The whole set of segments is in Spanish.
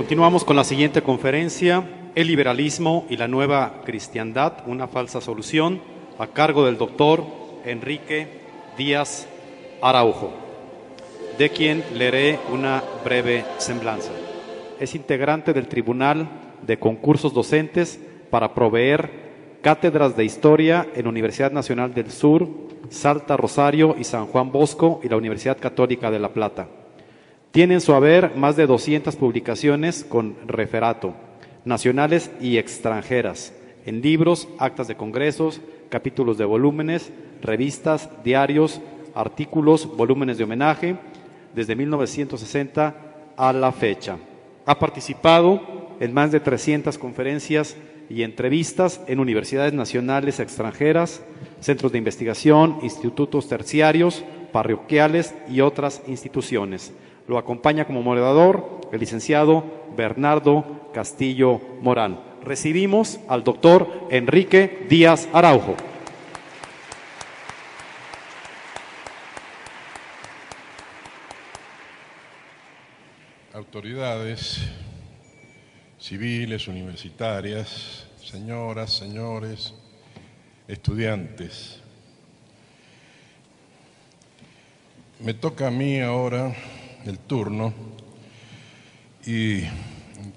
Continuamos con la siguiente conferencia, El liberalismo y la nueva cristiandad, una falsa solución, a cargo del doctor Enrique Díaz Araujo, de quien leeré una breve semblanza. Es integrante del Tribunal de Concursos Docentes para proveer cátedras de historia en Universidad Nacional del Sur, Salta, Rosario y San Juan Bosco y la Universidad Católica de La Plata. Tiene en su haber más de 200 publicaciones con referato, nacionales y extranjeras, en libros, actas de congresos, capítulos de volúmenes, revistas, diarios, artículos, volúmenes de homenaje, desde 1960 a la fecha. Ha participado en más de 300 conferencias y entrevistas en universidades nacionales extranjeras, centros de investigación, institutos terciarios, parroquiales y otras instituciones. Lo acompaña como moderador el licenciado Bernardo Castillo Morán. Recibimos al doctor Enrique Díaz Araujo. Autoridades civiles, universitarias, señoras, señores, estudiantes. Me toca a mí ahora el turno y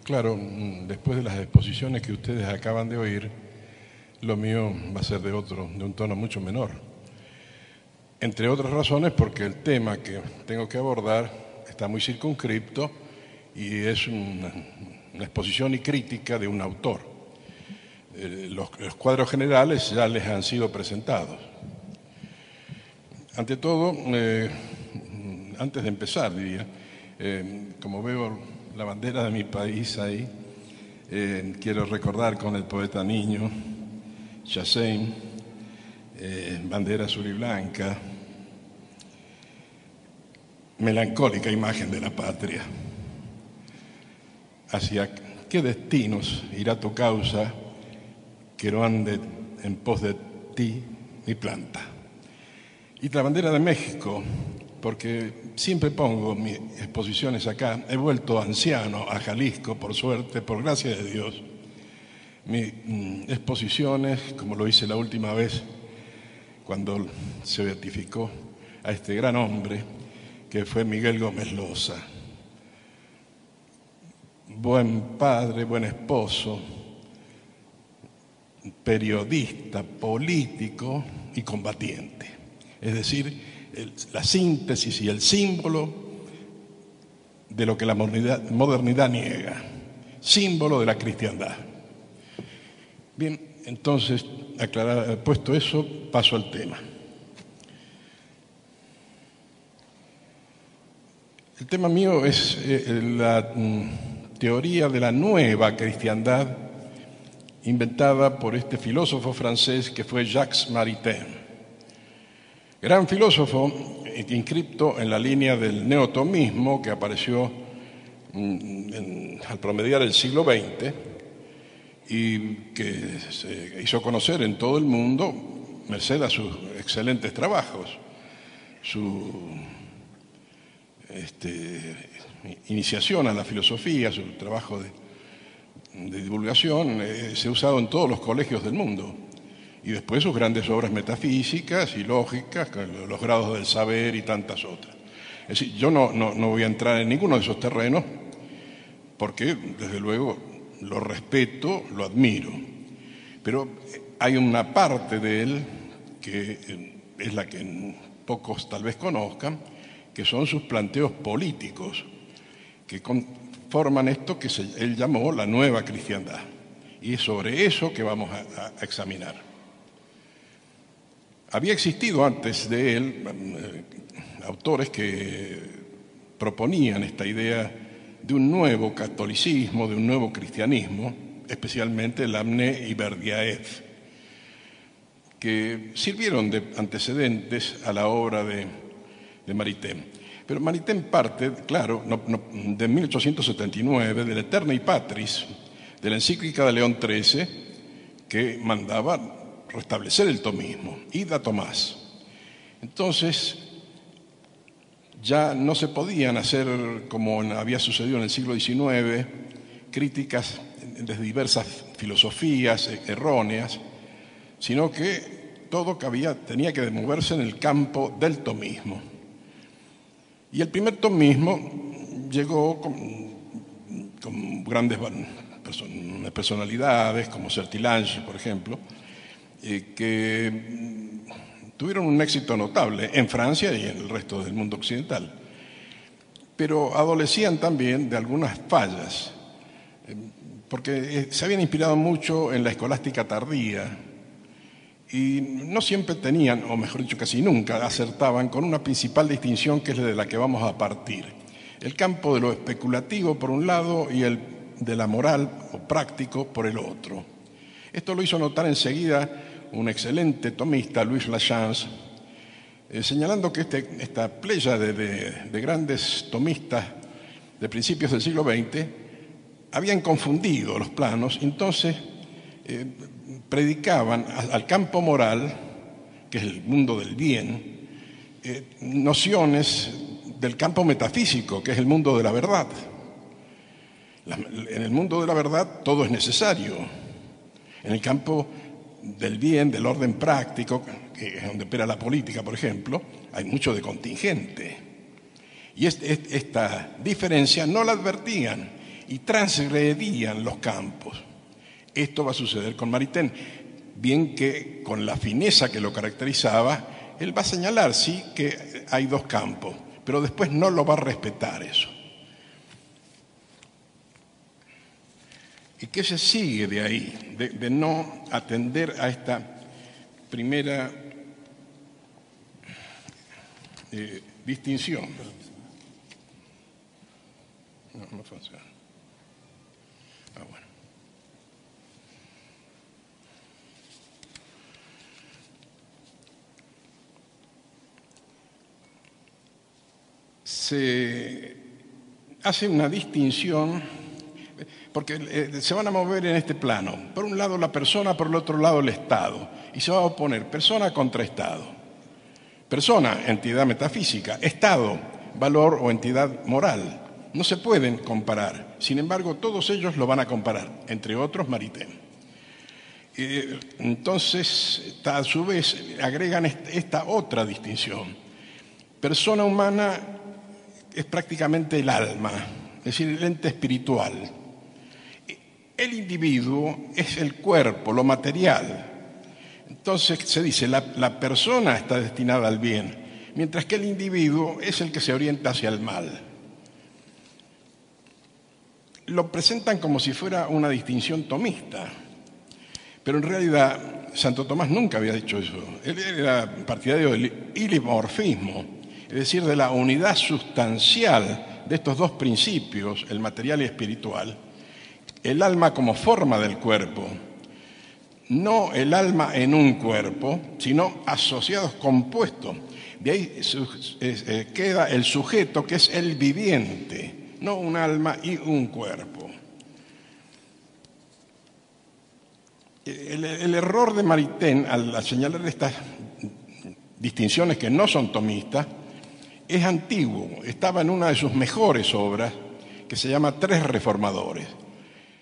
claro, después de las exposiciones que ustedes acaban de oír, lo mío va a ser de otro, de un tono mucho menor. Entre otras razones porque el tema que tengo que abordar está muy circunscripto y es una, exposición y crítica de un autor. Eh, los, cuadros generales ya les han sido presentados. Ante todo, eh, antes de empezar, diría, eh, como veo la bandera de mi país ahí, eh, quiero recordar con el poeta niño, Chassain, eh, bandera azul y blanca, melancólica imagen de la patria. ¿Hacia qué destinos irá tu causa que no ande en pos de ti mi planta? Y la bandera de México, porque siempre pongo mis exposiciones acá. He vuelto anciano a Jalisco, por suerte, por gracia de Dios. Mis mm, exposiciones, como lo hice la última vez, cuando se beatificó a este gran hombre, que fue Miguel Gómez Loza. Buen padre, buen esposo, periodista, político y combatiente. Es decir, la síntesis y el símbolo de lo que la modernidad, niega, símbolo de la cristiandad. Bien, entonces, puesto eso, paso al tema. El tema mío es eh, la mm, teoría de la nueva cristiandad inventada por este filósofo francés que fue Jacques Maritain. Gran filósofo, inscripto en la línea del neotomismo que apareció mm, al promediar el siglo XX y que se hizo conocer en todo el mundo merced a sus excelentes trabajos, su este, iniciación a la filosofía, su trabajo de, divulgación, eh, se ha usado en todos los colegios del mundo y después sus grandes obras metafísicas y lógicas, los grados del saber y tantas otras. Es decir, yo no, voy a entrar en ninguno de esos terrenos porque, desde luego, lo respeto, lo admiro, pero hay una parte de él que eh, es la que pocos tal vez conozcan, que son sus planteos políticos, que forman esto que él llamó la nueva cristiandad. Y es sobre eso que vamos a examinar. Había existido antes de él eh, autores que proponían esta idea de un nuevo catolicismo, de un nuevo cristianismo, especialmente Lamné y Berdiaev, que sirvieron de antecedentes a la obra de, de Maritain. Pero Maritain parte, claro, de 1879, del Eterna y Patris, de la encíclica de León XIII, que mandaba restablecer el tomismo. Ida Tomás. Entonces, ya no se podían hacer, como había sucedido en el siglo XIX, críticas de diversas filosofías erróneas, sino que todo tenía que moverse en el campo del tomismo. Y el primer tomismo llegó con, grandes personalidades, como Sertilange, por ejemplo, eh, que tuvieron un éxito notable en Francia y en el resto del mundo occidental. Pero adolecían también de algunas fallas, eh, porque eh, se habían inspirado mucho en la escolástica tardía y no siempre tenían, o mejor dicho, casi nunca acertaban con una principal distinción que es la de la que vamos a partir. El campo de lo especulativo por un lado y el de la moral o práctico por el otro. Esto lo hizo notar enseguida un excelente tomista, Luis Lachance, eh, señalando que este, esta playa de, grandes tomistas de principios del siglo XX habían confundido los planos, entonces eh, predicaban al campo moral, que es el mundo del bien, eh, nociones del campo metafísico, que es el mundo de la verdad. en el mundo de la verdad todo es necesario. En el campo del bien, del orden práctico, que es donde opera la política, por ejemplo, hay mucho de contingente. Y esta diferencia no la advertían y transgredían los campos. Esto va a suceder con Maritain, bien que con la fineza que lo caracterizaba, él va a señalar, sí, que hay dos campos, pero después no lo va a respetar eso. ¿Y qué se sigue de ahí? De, no atender a esta primera eh, distinción. No, no funciona. Ah, bueno. Se hace una distinción porque eh, se van a mover en este plano. Por un lado la persona, por el otro lado el Estado. Y se va a oponer persona contra Estado. Persona, entidad metafísica. Estado, valor o entidad moral. No se pueden comparar. Sin embargo, todos ellos lo van a comparar, entre otros Maritain. Eh, entonces, a su vez, agregan esta otra distinción. Persona humana es prácticamente el alma, es decir, el ente espiritual el individuo es el cuerpo, lo material. Entonces se dice, la, la, persona está destinada al bien, mientras que el individuo es el que se orienta hacia el mal. Lo presentan como si fuera una distinción tomista, pero en realidad Santo Tomás nunca había dicho eso. Él era partidario del ilimorfismo, es decir, de la unidad sustancial de estos dos principios, el material y espiritual, el alma como forma del cuerpo, no el alma en un cuerpo, sino asociados compuestos. De ahí eh, queda el sujeto que es el viviente, no un alma y un cuerpo. El, error de Maritain al señalar estas distinciones que no son tomistas es antiguo, estaba en una de sus mejores obras que se llama Tres Reformadores.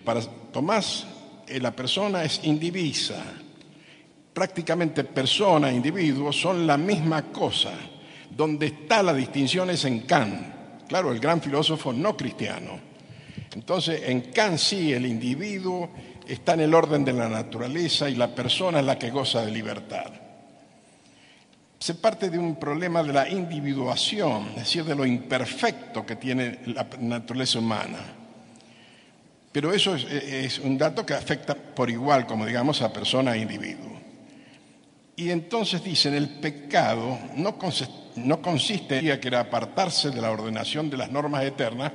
Para Tomás, eh, la persona es indivisa. Prácticamente persona e individuo son la misma cosa. Donde está la distinción es en Kant. Claro, el gran filósofo no cristiano. Entonces, en Kant sí, el individuo está en el orden de la naturaleza y la persona es la que goza de libertad. Se parte de un problema de la individuación, es decir, de lo imperfecto que tiene la naturaleza humana. Pero eso es, un dato que afecta por igual, como digamos, a persona e individuo. Y entonces dicen, el pecado no, consiste en que era apartarse de la ordenación de las normas eternas,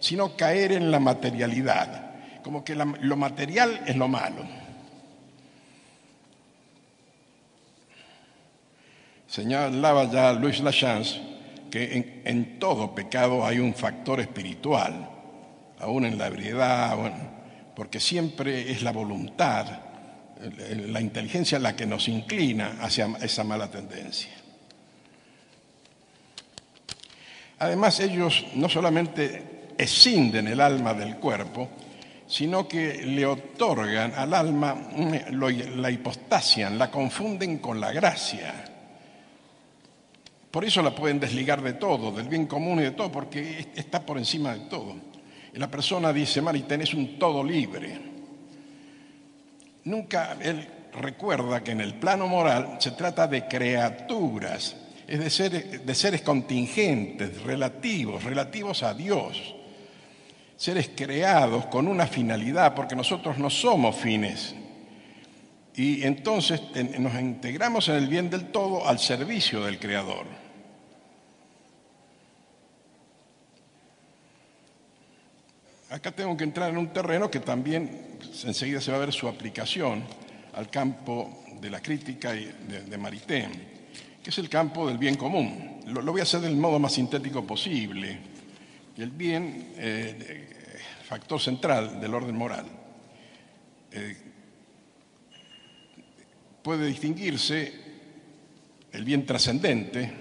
sino caer en la materialidad, como que lo material es lo malo. Señalaba ya Luis Lachance que en todo pecado hay un factor espiritual aún en la ebriedad, porque siempre es la voluntad, la inteligencia la que nos inclina hacia esa mala tendencia. Además, ellos no solamente escinden el alma del cuerpo, sino que le otorgan al alma, la hipostasian, la confunden con la gracia. Por eso la pueden desligar de todo, del bien común y de todo, porque está por encima de todo. Y la persona dice, Mari, tenés un todo libre. Nunca él recuerda que en el plano moral se trata de criaturas, es de, ser, de seres contingentes, relativos, relativos a Dios. Seres creados con una finalidad, porque nosotros no somos fines. Y entonces nos integramos en el bien del todo al servicio del Creador. Acá tengo que entrar en un terreno que también enseguida se va a ver su aplicación al campo de la crítica de, de que es el campo del bien común. Lo, voy a hacer del modo más sintético posible. El bien, eh, factor central del orden moral, eh, puede distinguirse el bien trascendente,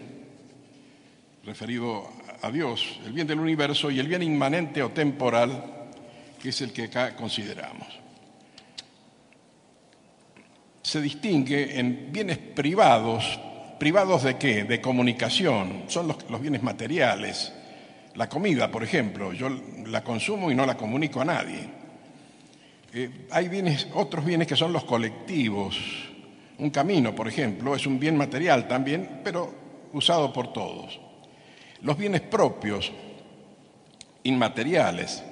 referido a Dios, el bien del universo, y el bien inmanente o temporal, que es el que acá consideramos. Se distingue en bienes privados, privados de qué? De comunicación, son los, bienes materiales. La comida, por ejemplo, yo la consumo y no la comunico a nadie. Eh, hay bienes, otros bienes que son los colectivos. Un camino, por ejemplo, es un bien material también, pero usado por todos. Los bienes propios, inmateriales,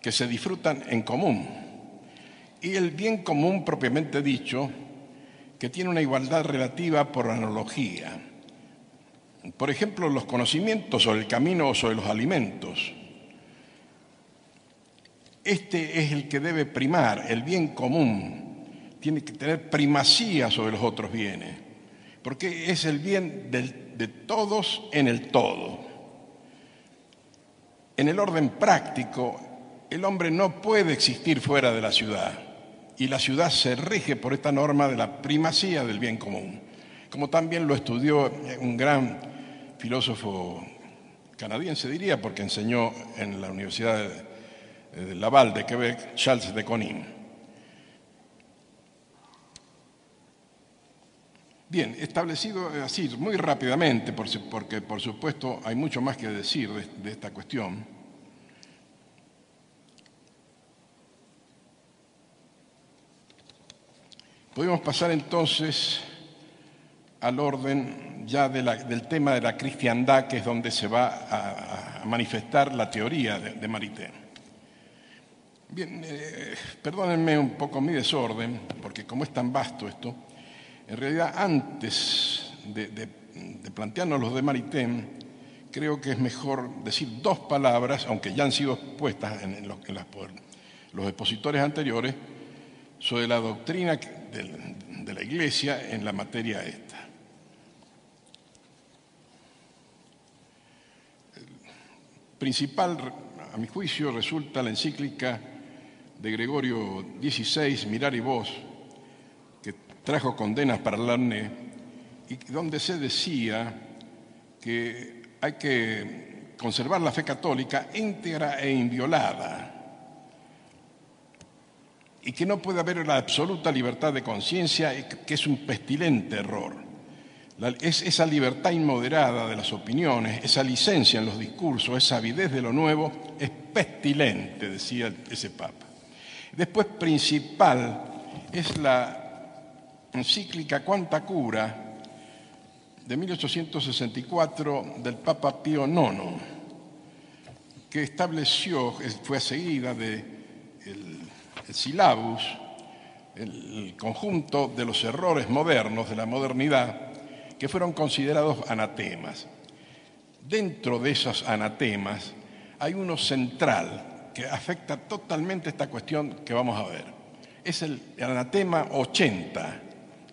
que se disfrutan en común. Y el bien común propiamente dicho, que tiene una igualdad relativa por analogía. Por ejemplo, los conocimientos sobre el camino o sobre los alimentos. Este es el que debe primar, el bien común. Tiene que tener primacía sobre los otros bienes, porque es el bien del de todos en el todo. En el orden práctico, el hombre no puede existir fuera de la ciudad y la ciudad se rige por esta norma de la primacía del bien común, como también lo estudió un gran filósofo canadiense, diría, porque enseñó en la Universidad de Laval de Quebec, Charles de Conin. Bien, establecido así, muy rápidamente, porque por supuesto hay mucho más que decir de, esta cuestión. Podemos pasar entonces al orden ya del tema de la cristiandad, que es donde se va a, manifestar la teoría de, de Marité. Bien, eh, perdónenme un poco mi desorden, porque como es tan vasto esto, en realidad, antes de, plantearnos los de Maritain, creo que es mejor decir dos palabras, aunque ya han sido expuestas en, los, por los expositores anteriores, sobre la doctrina de, la Iglesia en la materia esta. principal, a mi juicio, resulta la encíclica de Gregorio XVI, Mirar y Vos, trajo condenas para Larné y donde se decía que hay que conservar la fe católica íntegra e inviolada y que no puede haber la absoluta libertad de conciencia, que es un pestilente error. es esa libertad inmoderada de las opiniones, esa licencia en los discursos, esa avidez de lo nuevo, es pestilente, decía ese Papa. Después, principal, es la encíclica Cuánta Cura de 1864 del Papa Pío IX, que estableció, fue seguida de el, el silabus, el conjunto de los errores modernos de la modernidad que fueron considerados anatemas. Dentro de esos anatemas hay uno central que afecta totalmente esta cuestión que vamos a ver. Es el anatema 80,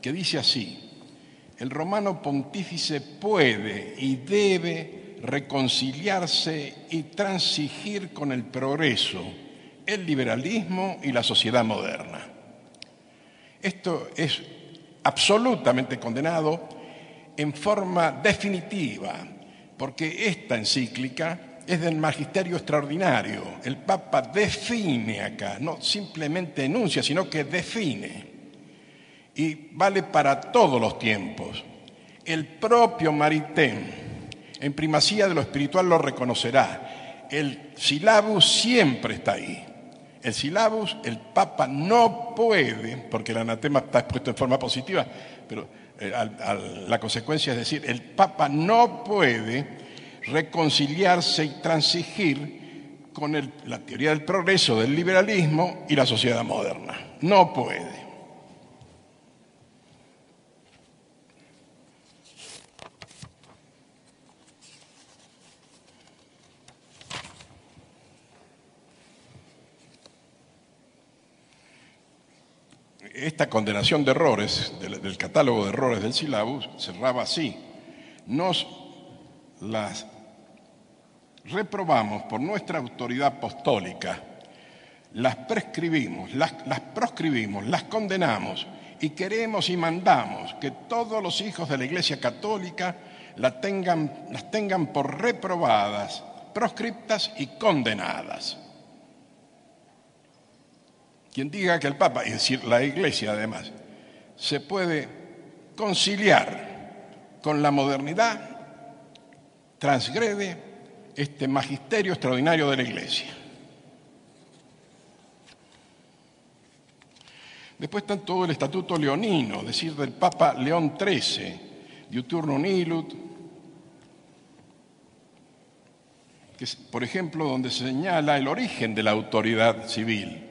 que dice así, el romano pontífice puede y debe reconciliarse y transigir con el progreso, el liberalismo y la sociedad moderna. Esto es absolutamente condenado en forma definitiva, porque esta encíclica es del magisterio extraordinario. El Papa define acá, no simplemente enuncia, sino que define. Y vale para todos los tiempos. El propio Maritain, en primacía de lo espiritual, lo reconocerá. El silabus siempre está ahí. El silabus, el Papa no puede, porque el anatema está expuesto en forma positiva, pero eh, la consecuencia es decir, el Papa no puede reconciliarse y transigir con la teoría del progreso, del liberalismo y la sociedad moderna. No puede. Esta condenación de errores, del, catálogo de errores del silabus, cerraba así. Nos las reprobamos por nuestra autoridad apostólica, las prescribimos, las, las proscribimos, las condenamos y queremos y mandamos que todos los hijos de la Iglesia Católica tengan, las tengan por reprobadas, proscriptas y condenadas. Quien diga que el Papa, es decir, la Iglesia además, se puede conciliar con la modernidad, transgrede este magisterio extraordinario de la Iglesia. Después está todo el estatuto leonino, es decir, del Papa León XIII, Diuturno Nilut, que es, por ejemplo, donde se señala el origen de la autoridad civil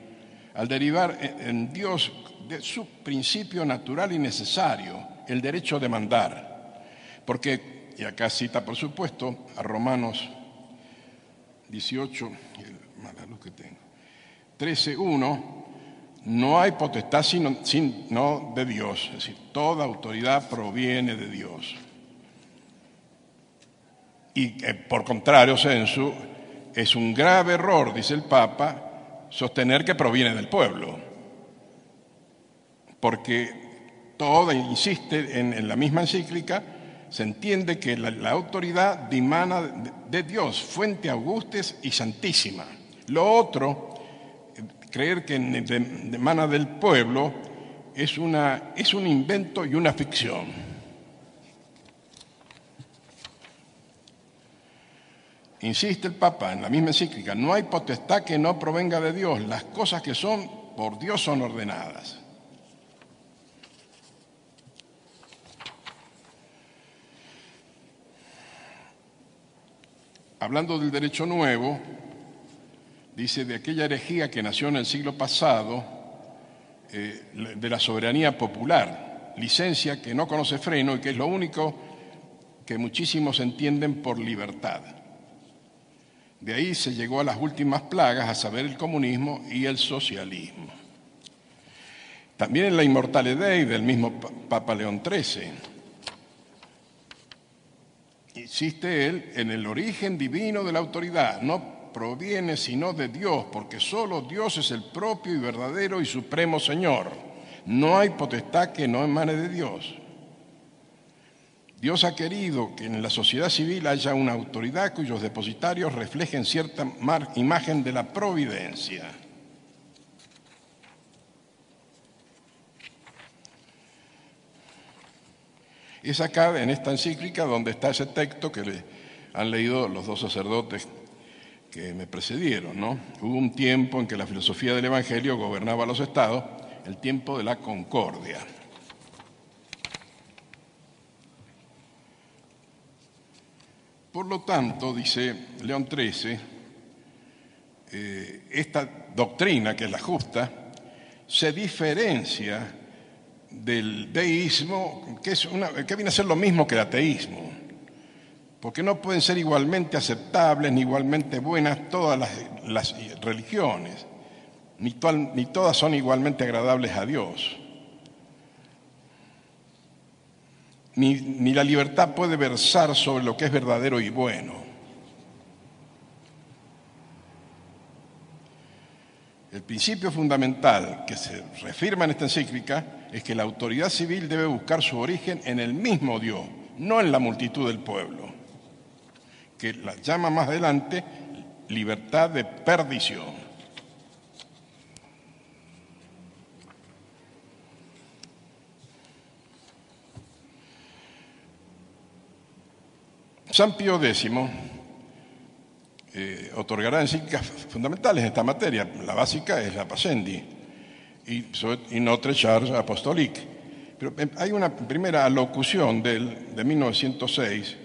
al derivar en Dios de su principio natural y necesario, el derecho de mandar. Porque, y acá cita por supuesto a Romanos 18, mala luz que tengo, 13.1, no hay potestad sino, sino de Dios, es decir, toda autoridad proviene de Dios. Y eh, por contrario, sensu, es un grave error, dice el Papa, sostener que proviene del pueblo, porque todo insiste en, la misma encíclica, se entiende que la, autoridad dimana de, Dios, fuente augustes y santísima. Lo otro, creer que demana del pueblo, es, una, es un invento y una ficción. Insiste el Papa en la misma encíclica, no hay potestad que no provenga de Dios, las cosas que son por Dios son ordenadas. Hablando del derecho nuevo, dice de aquella herejía que nació en el siglo pasado, eh, de la soberanía popular, licencia que no conoce freno y que es lo único que muchísimos entienden por libertad. De ahí se llegó a las últimas plagas, a saber, el comunismo y el socialismo. También en la inmortalidad del mismo Papa León XIII. Insiste él en el origen divino de la autoridad. No proviene sino de Dios, porque solo Dios es el propio y verdadero y supremo Señor. No hay potestad que no emane de Dios. Dios ha querido que en la sociedad civil haya una autoridad cuyos depositarios reflejen cierta imagen de la providencia. Es acá, en esta encíclica, donde está ese texto que han leído los dos sacerdotes que me precedieron. ¿no? Hubo un tiempo en que la filosofía del Evangelio gobernaba los estados, el tiempo de la concordia. Por lo tanto, dice León XIII, eh, esta doctrina, que es la justa, se diferencia del deísmo, que, es que viene a ser lo mismo que el ateísmo, porque no pueden ser igualmente aceptables ni igualmente buenas todas las, religiones, ni todas son igualmente agradables a Dios. Ni, la libertad puede versar sobre lo que es verdadero y bueno. El principio fundamental que se reafirma en esta encíclica es que la autoridad civil debe buscar su origen en el mismo Dios, no en la multitud del pueblo. que la llama más adelante libertad de perdición. San Pío X eh, otorgará encíclicas fundamentales en esta materia. La básica es la Pascendi y, y Notre Charge Apostolique. Pero em, hay una primera alocución del, de 1906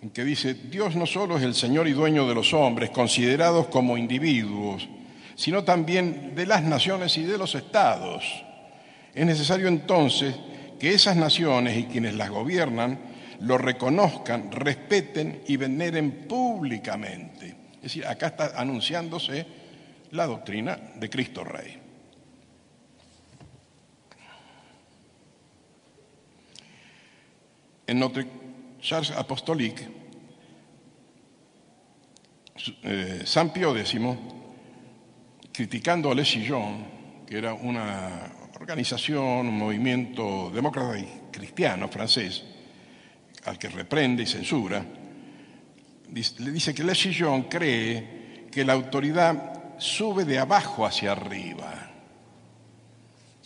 en que dice, Dios no solo es el Señor y dueño de los hombres, considerados como individuos, sino también de las naciones y de los estados. Es necesario entonces que esas naciones y quienes las gobiernan lo reconozcan, respeten y veneren públicamente. Es decir, acá está anunciándose la doctrina de Cristo Rey. En Notre Charge Apostolique, eh, San Pío X, criticando a Les Sillon, que era una organización, un movimiento demócrata y cristiano francés, al que reprende y censura, le dice que Le cree que la autoridad sube de abajo hacia arriba.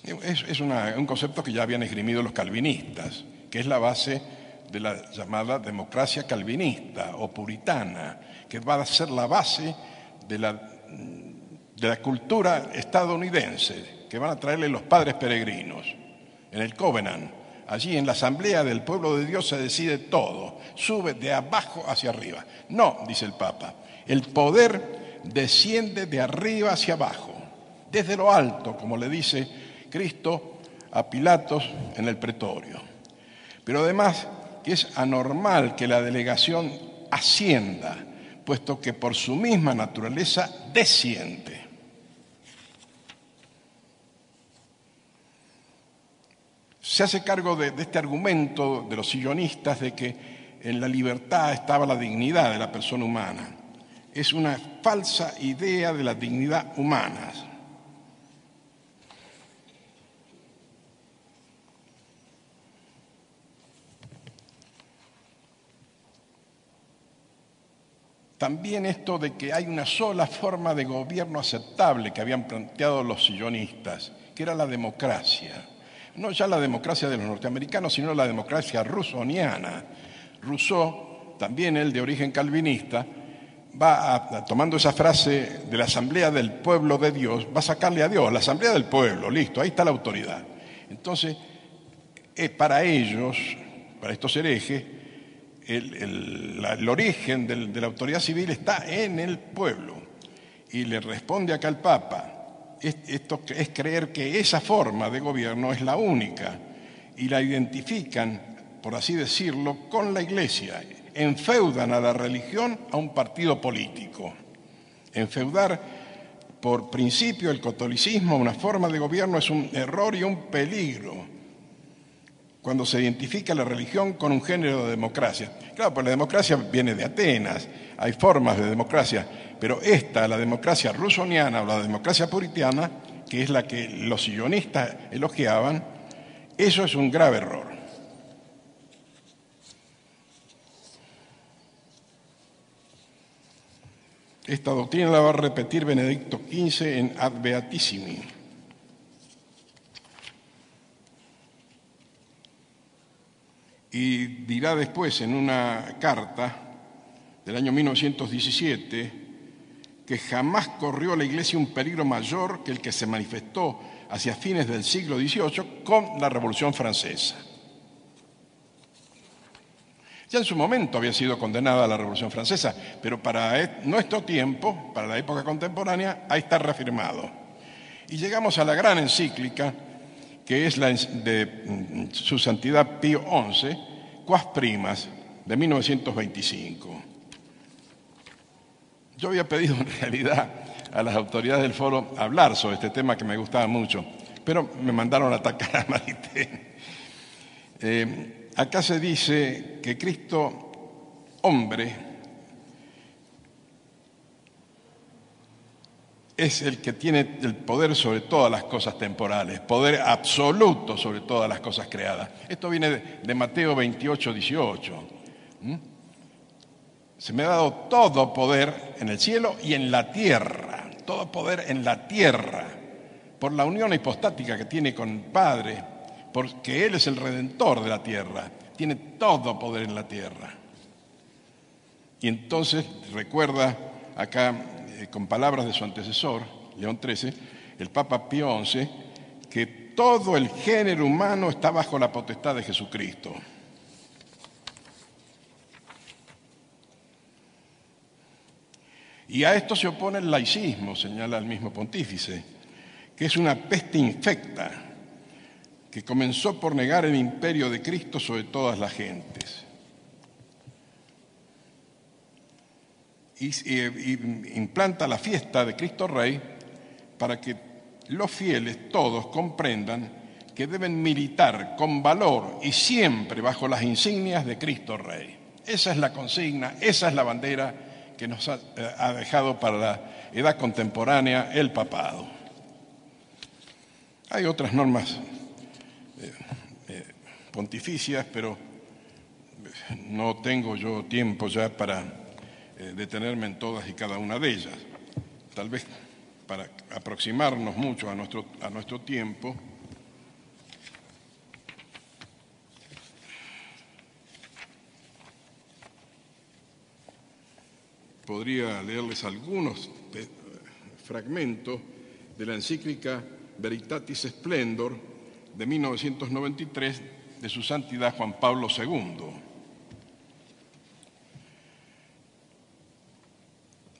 Es, un concepto que ya habían esgrimido los calvinistas, que es la base de la llamada democracia calvinista o puritana, que va a ser la base de la, de la cultura estadounidense, que van a traerle los padres peregrinos en el Covenant Allí en la asamblea del pueblo de Dios se decide todo, sube de abajo hacia arriba. No, dice el Papa, el poder desciende de arriba hacia abajo, desde lo alto, como le dice Cristo a Pilatos en el pretorio. Pero además que es anormal que la delegación ascienda, puesto que por su misma naturaleza desciende. Se hace cargo de, este argumento de los sillonistas de que en la libertad estaba la dignidad de la persona humana. Es una falsa idea de la dignidad humana. También esto de que hay una sola forma de gobierno aceptable que habían planteado los sillonistas, que era la democracia no ya la democracia de los norteamericanos, sino la democracia rusoniana. Rousseau, también él de origen calvinista, va tomando esa frase de la asamblea del pueblo de Dios, va a sacarle a Dios, la asamblea del pueblo, listo, ahí está la autoridad. Entonces, eh, para ellos, para estos herejes, el, origen de la autoridad civil está en el pueblo. Y le responde acá el Papa, esto es creer que esa forma de gobierno es la única y la identifican, por así decirlo, con la Iglesia. Enfeudan a la religión a un partido político. Enfeudar por principio el catolicismo una forma de gobierno es un error y un peligro cuando se identifica la religión con un género de democracia. Claro, pues la democracia viene de Atenas, hay formas de democracia, pero esta, la democracia rusoniana o la democracia puritiana, que es la que los sillonistas elogiaban, eso es un grave error. Esta doctrina la va a repetir Benedicto XV en Ad Beatissimi. Y dirá después en una carta del año 1917, que jamás corrió a la Iglesia un peligro mayor que el que se manifestó hacia fines del siglo XVIII con la Revolución Francesa. Ya en su momento había sido condenada la Revolución Francesa, pero para nuestro tiempo, para la época contemporánea, ahí está reafirmado. Y llegamos a la gran encíclica, que es la de mm, su santidad Pío XI, Quas Primas, de 1925. Yo había pedido en realidad a las autoridades del foro hablar sobre este tema que me gustaba mucho, pero me mandaron a atacar a Marité. Eh, acá se dice que Cristo, hombre, es el que tiene el poder sobre todas las cosas temporales, poder absoluto sobre todas las cosas creadas. Esto viene de, Mateo 28, 18. Se me ha dado todo poder en el cielo y en la tierra, todo poder en la tierra, por la unión hipostática que tiene con el Padre, porque Él es el redentor de la tierra, tiene todo poder en la tierra. Y entonces recuerda acá, eh, con palabras de su antecesor, León XIII, el Papa Pío XI, que todo el género humano está bajo la potestad de Jesucristo. Y a esto se opone el laicismo, señala el mismo pontífice, que es una peste infecta que comenzó por negar el imperio de Cristo sobre todas las gentes. Y, implanta la fiesta de Cristo Rey para que los fieles todos comprendan que deben militar con valor y siempre bajo las insignias de Cristo Rey. Esa es la consigna, esa es la bandera que nos ha, eh, dejado para la edad contemporánea el papado. Hay otras normas eh, eh, pontificias, pero no tengo yo tiempo ya para detenerme en todas y cada una de ellas. Tal vez para aproximarnos mucho a nuestro, a nuestro tiempo, podría leerles algunos fragmentos de la encíclica Veritatis Splendor de 1993 de su santidad Juan Pablo II.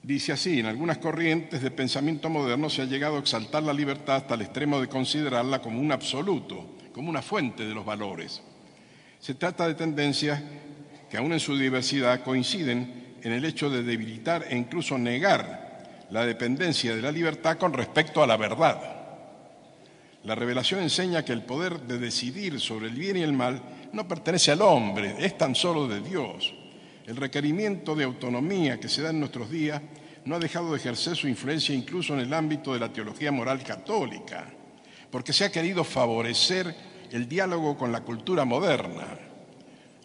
Dice así, en algunas corrientes de pensamiento moderno se ha llegado a exaltar la libertad hasta el extremo de considerarla como un absoluto, como una fuente de los valores. Se trata de tendencias que aún en su diversidad coinciden en el hecho de debilitar e incluso negar la dependencia de la libertad con respecto a la verdad. La revelación enseña que el poder de decidir sobre el bien y el mal no pertenece al hombre, es tan solo de Dios. El requerimiento de autonomía que se da en nuestros días no ha dejado de ejercer su influencia incluso en el ámbito de la teología moral católica, porque se ha querido favorecer el diálogo con la cultura moderna,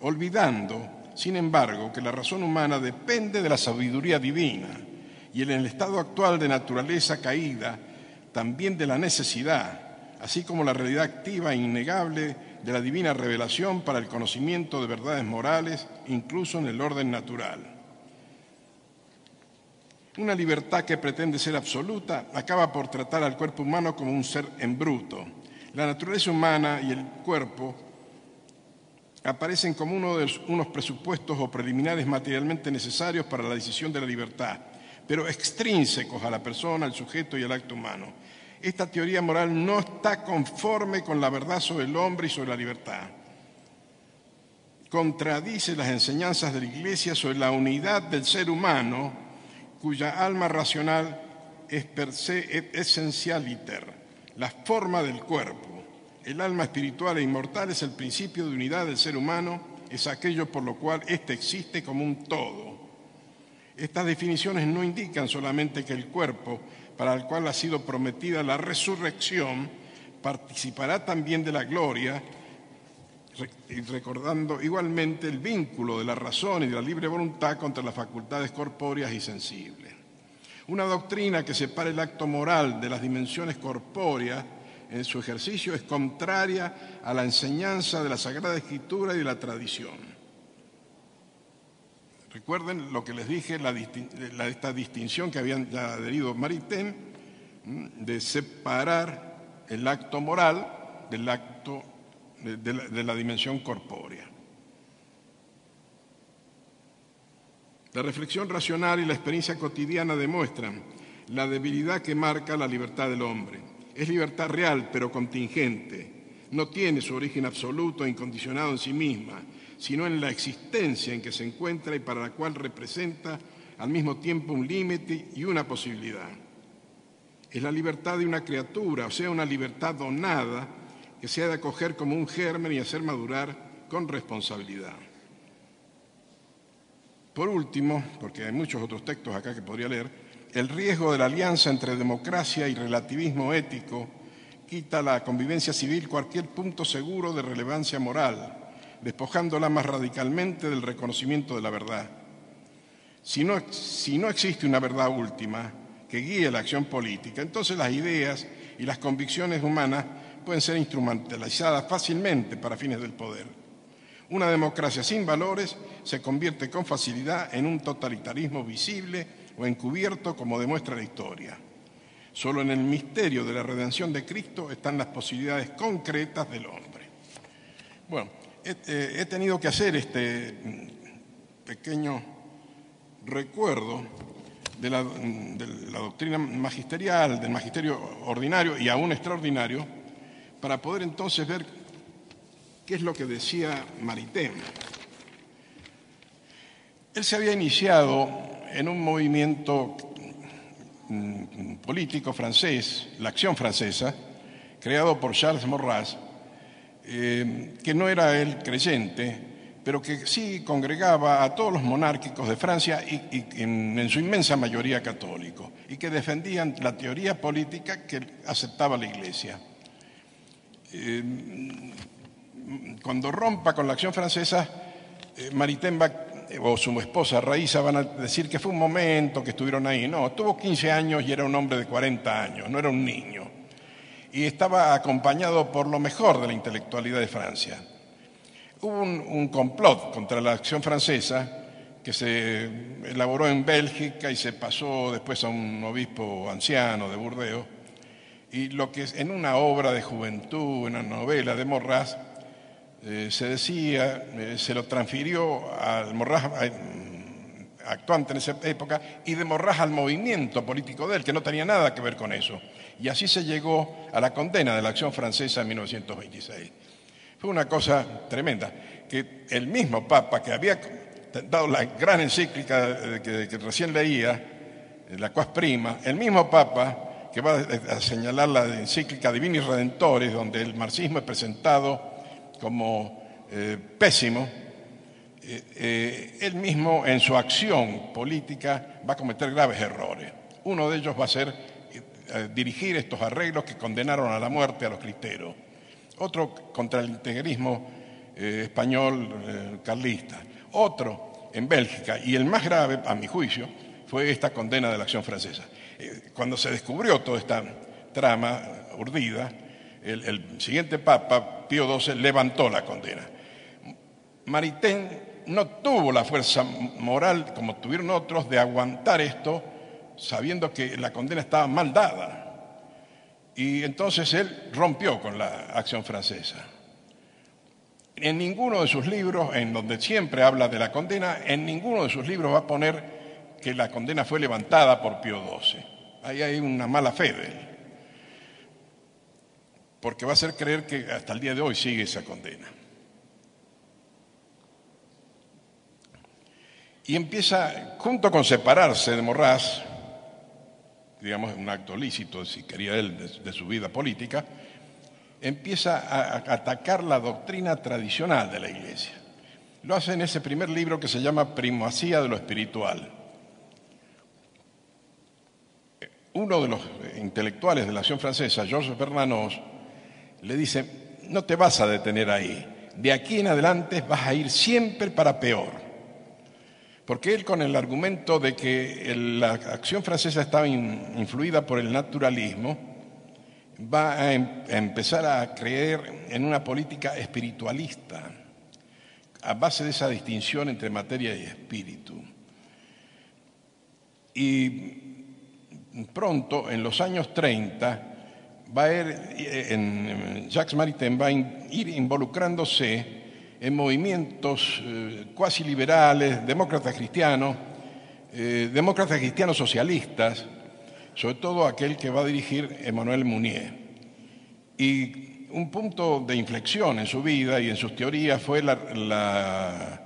olvidando sin embargo, que la razón humana depende de la sabiduría divina y en el estado actual de naturaleza caída también de la necesidad, así como la realidad activa e innegable de la divina revelación para el conocimiento de verdades morales, incluso en el orden natural. Una libertad que pretende ser absoluta acaba por tratar al cuerpo humano como un ser en bruto. La naturaleza humana y el cuerpo aparecen como uno de unos presupuestos o preliminares materialmente necesarios para la decisión de la libertad, pero extrínsecos a la persona, al sujeto y al acto humano. Esta teoría moral no está conforme con la verdad sobre el hombre y sobre la libertad. Contradice las enseñanzas de la Iglesia sobre la unidad del ser humano, cuya alma racional es per se essentialiter, la forma del cuerpo el alma espiritual e inmortal es el principio de unidad del ser humano, es aquello por lo cual éste existe como un todo. Estas definiciones no indican solamente que el cuerpo, para el cual ha sido prometida la resurrección, participará también de la gloria, recordando igualmente el vínculo de la razón y de la libre voluntad contra las facultades corpóreas y sensibles. Una doctrina que separa el acto moral de las dimensiones corpóreas en su ejercicio es contraria a la enseñanza de la Sagrada Escritura y de la tradición. Recuerden lo que les dije, esta distinción que habían ya adherido Maritain, de separar el acto moral del acto de la dimensión corpórea. La reflexión racional y la experiencia cotidiana demuestran la debilidad que marca la libertad del hombre es libertad real, pero contingente. No tiene su origen absoluto e incondicionado en sí misma, sino en la existencia en que se encuentra y para la cual representa al mismo tiempo un límite y una posibilidad. Es la libertad de una criatura, o sea, una libertad donada que se ha de acoger como un germen y hacer madurar con responsabilidad. Por último, porque hay muchos otros textos acá que podría leer, el riesgo de la alianza entre democracia y relativismo ético quita a la convivencia civil cualquier punto seguro de relevancia moral, despojándola más radicalmente del reconocimiento de la verdad. Si no, si no existe una verdad última que guíe la acción política, entonces las ideas y las convicciones humanas pueden ser instrumentalizadas fácilmente para fines del poder. Una democracia sin valores se convierte con facilidad en un totalitarismo visible o encubierto, como demuestra la historia. Solo en el misterio de la redención de Cristo están las posibilidades concretas del hombre. Bueno, he, eh, tenido que hacer este mm, pequeño recuerdo de la, de la, doctrina magisterial, del magisterio ordinario y aún extraordinario, para poder entonces ver qué es lo que decía Maritain. Él se había iniciado en un movimiento mm, político francés, la acción francesa, creado por Charles Maurras, eh, que no era él creyente, pero que sí congregaba a todos los monárquicos de Francia y, en, su inmensa mayoría católicos, y que defendían la teoría política que aceptaba la Iglesia. Eh, cuando rompa con la acción francesa, eh, Maritain o su esposa Raíza van a decir que fue un momento que estuvieron ahí. No, tuvo 15 años y era un hombre de 40 años, no era un niño. Y estaba acompañado por lo mejor de la intelectualidad de Francia. Hubo un, complot contra la acción francesa que se elaboró en Bélgica y se pasó después a un obispo anciano de Burdeos. Y lo que en una obra de juventud, en una novela de Morras, eh, se decía, eh, se lo transfirió al Morras actuante en esa época y de Morras al movimiento político de él, que no tenía nada que ver con eso. Y así se llegó a la condena de la acción francesa en 1926. Fue una cosa tremenda, que el mismo Papa que había dado la gran encíclica que, recién leía, la Quas Prima, el mismo Papa que va a señalar la encíclica Divinis Redentores, donde el marxismo es presentado como eh, pésimo, eh, eh, él mismo en su acción política va a cometer graves errores. Uno de ellos va a ser dirigir estos arreglos que condenaron a la muerte a los cristeros. Otro contra el integrismo español carlista. Otro en Bélgica. Y el más grave, a mi juicio, fue esta condena de la acción francesa. cuando se descubrió toda esta trama urdida, el, siguiente Papa, Pío XII, levantó la condena. Maritain no tuvo la fuerza moral, como tuvieron otros, de aguantar esto, sabiendo que la condena estaba mal dada. Y entonces él rompió con la acción francesa. En ninguno de sus libros, en donde siempre habla de la condena, en ninguno de sus libros va a poner que la condena fue levantada por Pío XII. Ahí hay una mala fe de él porque va a hacer creer que hasta el día de hoy sigue esa condena. Y empieza, junto con separarse de Morraz, digamos un acto lícito, si quería él, de, su vida política, empieza a, atacar la doctrina tradicional de la Iglesia. Lo hace en ese primer libro que se llama Primacía de lo Espiritual. Uno de los intelectuales de la acción francesa, Georges Bernanos, le dice, no te vas a detener ahí, de aquí en adelante vas a ir siempre para peor. Porque él con el argumento de que la acción francesa estaba influida por el naturalismo, va em, a, empezar a creer en una política espiritualista, a base de esa distinción entre materia y espíritu. Y pronto, en los años 30, va a ir, eh, en, Jacques Maritain va a ir involucrándose en movimientos eh, cuasi liberales, demócratas cristianos, eh, demócratas cristianos socialistas, sobre todo aquel que va a dirigir Emmanuel Mounier. Y un punto de inflexión en su vida y en sus teorías fue la, la,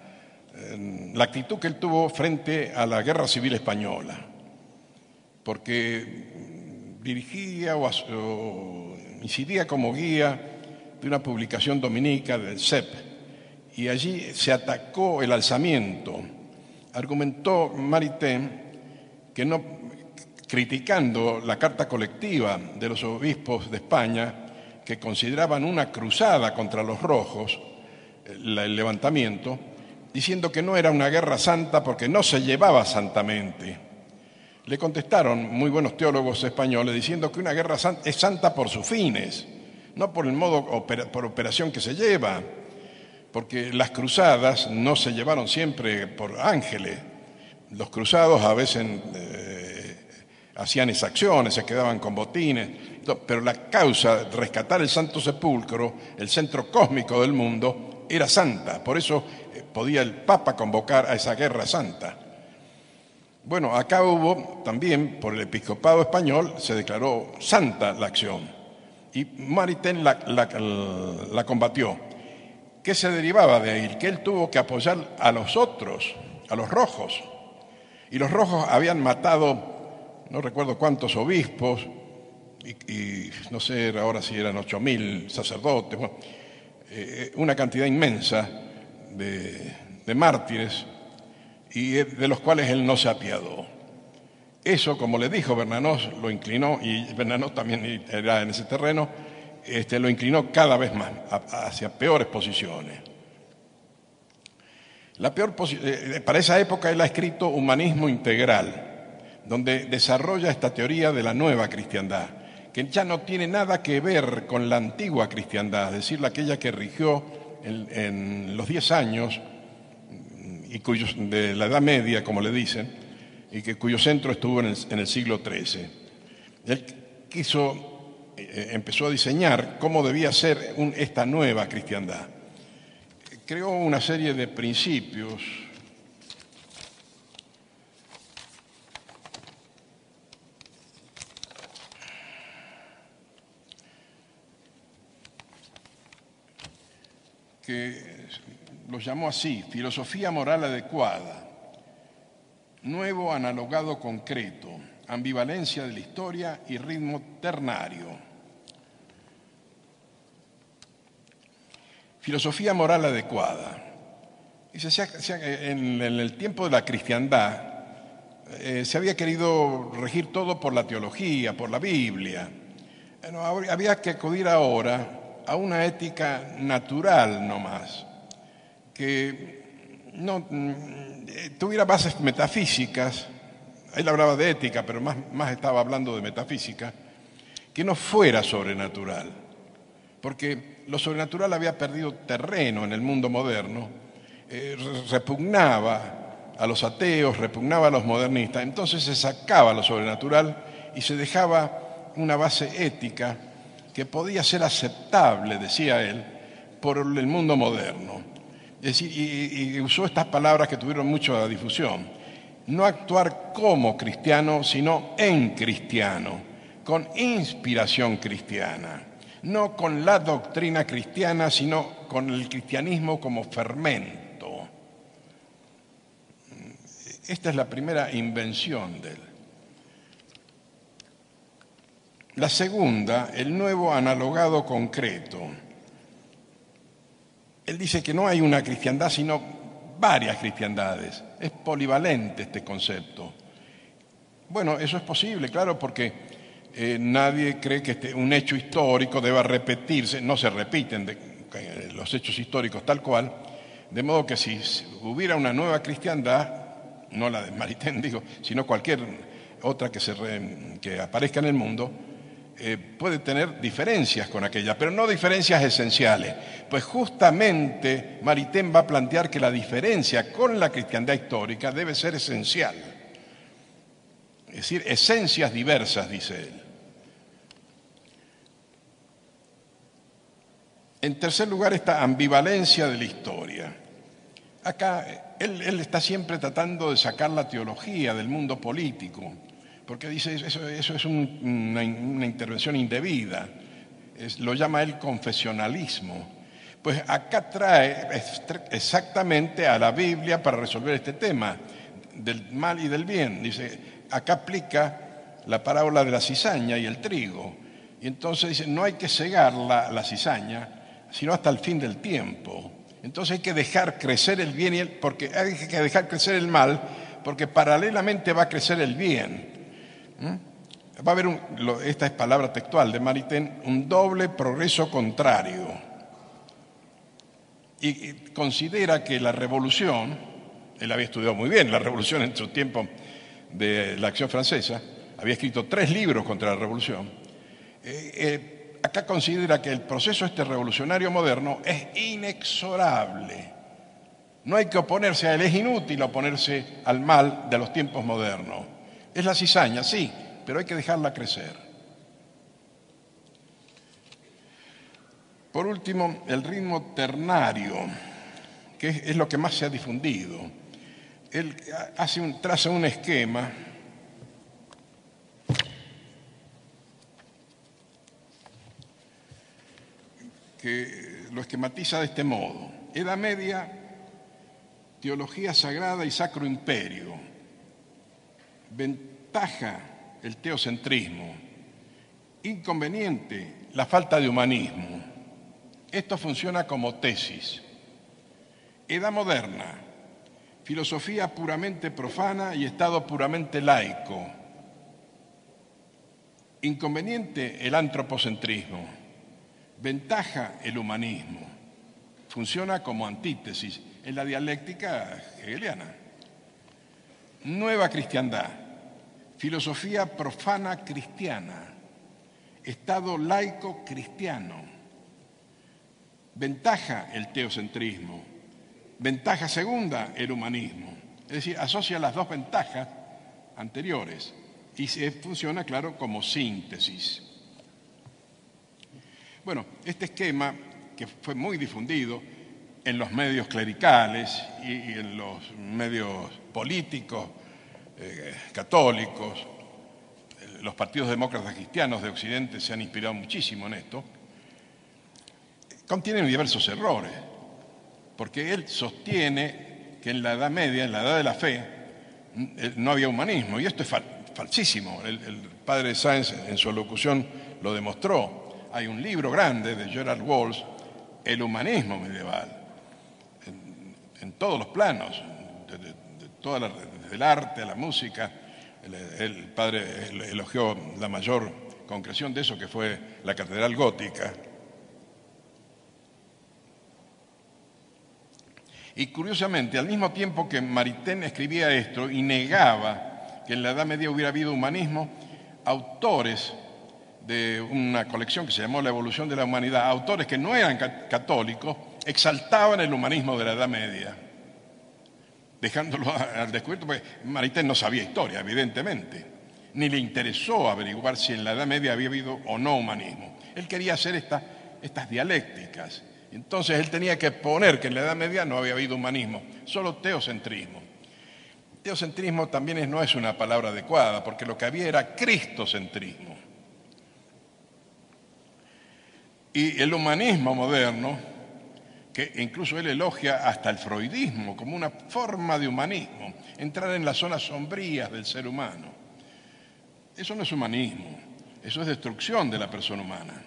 la actitud que él tuvo frente a la guerra civil española, porque dirigía o, incidía como guía de una publicación dominica del CEP y allí se atacó el alzamiento. Argumentó Maritain que no, criticando la carta colectiva de los obispos de España, que consideraban una cruzada contra los rojos, el levantamiento, diciendo que no era una guerra santa porque no se llevaba santamente. Le contestaron muy buenos teólogos españoles diciendo que una guerra es santa por sus fines, no por el modo por operación que se lleva, porque las cruzadas no se llevaron siempre por ángeles. Los cruzados a veces eh, hacían exacciones, se quedaban con botines, pero la causa rescatar el Santo Sepulcro, el centro cósmico del mundo, era santa. Por eso eh, podía el Papa convocar a esa guerra santa. Bueno, acá hubo también, por el episcopado español, se declaró santa la acción. Y Maritain la, la combatió. ¿Qué se derivaba de ahí? Que él tuvo que apoyar a los otros, a los rojos. Y los rojos habían matado, no recuerdo cuántos obispos, y, no sé ahora si eran ocho mil sacerdotes, eh, una cantidad inmensa de, de mártires, y de los cuales él no se apiadó. Eso, como le dijo Bernanos, lo inclinó, y Bernanos también era en ese terreno, este, lo inclinó cada vez más hacia peores posiciones. La peor eh, para esa época él ha escrito Humanismo Integral, donde desarrolla esta teoría de la nueva cristiandad, que ya no tiene nada que ver con la antigua cristiandad, es decir, aquella que rigió en, los diez años y de la Edad Media, como le dicen, y que, cuyo centro estuvo en el, en el siglo XIII. Él quiso, eh, empezó a diseñar cómo debía ser esta nueva cristiandad. Creó una serie de principios que lo llamó así, filosofía moral adecuada, nuevo analogado concreto, ambivalencia de la historia y ritmo ternario. Filosofía moral adecuada. en el tiempo de la cristiandad eh, se había querido regir todo por la teología, por la Biblia. había que acudir ahora a una ética natural no más, que no mm, tuviera bases metafísicas, él hablaba de ética, pero más, más estaba hablando de metafísica, que no fuera sobrenatural, porque lo sobrenatural había perdido terreno en el mundo moderno, eh, repugnaba a los ateos, repugnaba a los modernistas, entonces se sacaba lo sobrenatural y se dejaba una base ética que podía ser aceptable, decía él, por el mundo moderno. Es decir, y, usó estas palabras que tuvieron mucha difusión. No actuar como cristiano, sino en cristiano, con inspiración cristiana. No con la doctrina cristiana, sino con el cristianismo como fermento. Esta es la primera invención de él. La segunda, el nuevo analogado concreto. Él dice que no hay una cristiandad, sino varias cristiandades. Es polivalente este concepto. Bueno, eso es posible, claro, porque eh, nadie cree que este, un hecho histórico deba repetirse, no se repiten eh, los hechos históricos tal cual, de modo que si hubiera una nueva cristiandad, no la de Maritain, digo, sino cualquier otra que, se que aparezca en el mundo, eh, puede tener diferencias con aquella, pero no diferencias esenciales. Pues justamente Maritain va a plantear que la diferencia con la cristiandad histórica debe ser esencial. Es decir, esencias diversas, dice él. En tercer lugar, esta ambivalencia de la historia. Acá él está siempre tratando de sacar la teología del mundo político porque dice eso, es una, intervención indebida, lo llama él confesionalismo. Pues acá trae exactamente a la Biblia para resolver este tema del mal y del bien. Dice, acá aplica la parábola de la cizaña y el trigo. Y entonces dice, no hay que cegar la, la cizaña, sino hasta el fin del tiempo. Entonces hay que dejar crecer el bien y el, porque hay que dejar crecer el mal, porque paralelamente va a crecer el bien. ¿Mm? Va a haber, esta es palabra textual de Maritain, un doble progreso contrario. y considera que la revolución, él había estudiado muy bien la revolución en su tiempo de la acción francesa, había escrito tres libros contra la revolución, eh, eh, acá considera que el proceso este revolucionario moderno es inexorable. No hay que oponerse a él, es inútil oponerse al mal de los tiempos modernos. Es la cizaña, sí, pero hay que dejarla crecer. Por último, el ritmo ternario, que es, lo que más se ha difundido. Él hace un, traza un esquema que lo esquematiza de este modo. Edad media, teología sagrada y sacro imperio. Ventaja, el teocentrismo. Inconveniente, la falta de humanismo. Esto funciona como tesis. Edad moderna, filosofía puramente profana y Estado puramente laico. Inconveniente, el antropocentrismo. Ventaja, el humanismo. Funciona como antítesis en la dialéctica hegeliana. Nueva cristiandad, filosofía profana cristiana, Estado laico cristiano Ventaja el teocentrismo. Ventaja segunda, el humanismo. Es decir, asocia las dos ventajas anteriores y se funciona, claro, como síntesis. Bueno, este esquema, que fue muy difundido en los medios clericales y, en los medios políticos eh, católicos, eh, los partidos demócratas cristianos de Occidente se han inspirado muchísimo en esto, contienen diversos errores, porque él sostiene que en la Edad Media, en la Edad de la Fe, eh, no había humanismo, y esto es falsísimo. El, padre Sáenz en su locución lo demostró. Hay un libro grande de Gerald Walsh, El humanismo medieval, en, todos los planos, desde el arte a la música. El, el padre elogió la mayor concreción de eso, que fue la catedral gótica, Y curiosamente, al mismo tiempo que Maritain escribía esto y negaba que en la Edad Media hubiera habido humanismo, autores de una colección que se llamó La Evolución de la Humanidad, autores que no eran católicos, exaltaban el humanismo de la Edad Media, dejándolo al descubierto, porque Maritain no sabía historia, evidentemente, ni le interesó averiguar si en la Edad Media había habido o no humanismo. Él quería hacer estas dialécticas entonces él tenía que poner que en la Edad Media no había habido humanismo, solo teocentrismo. Teocentrismo también no es una palabra adecuada, porque lo que había era cristocentrismo. Y el humanismo moderno, que incluso él elogia hasta el freudismo como una forma de humanismo, entrar en las zonas sombrías del ser humano. Eso no es humanismo, eso es destrucción de la persona humana.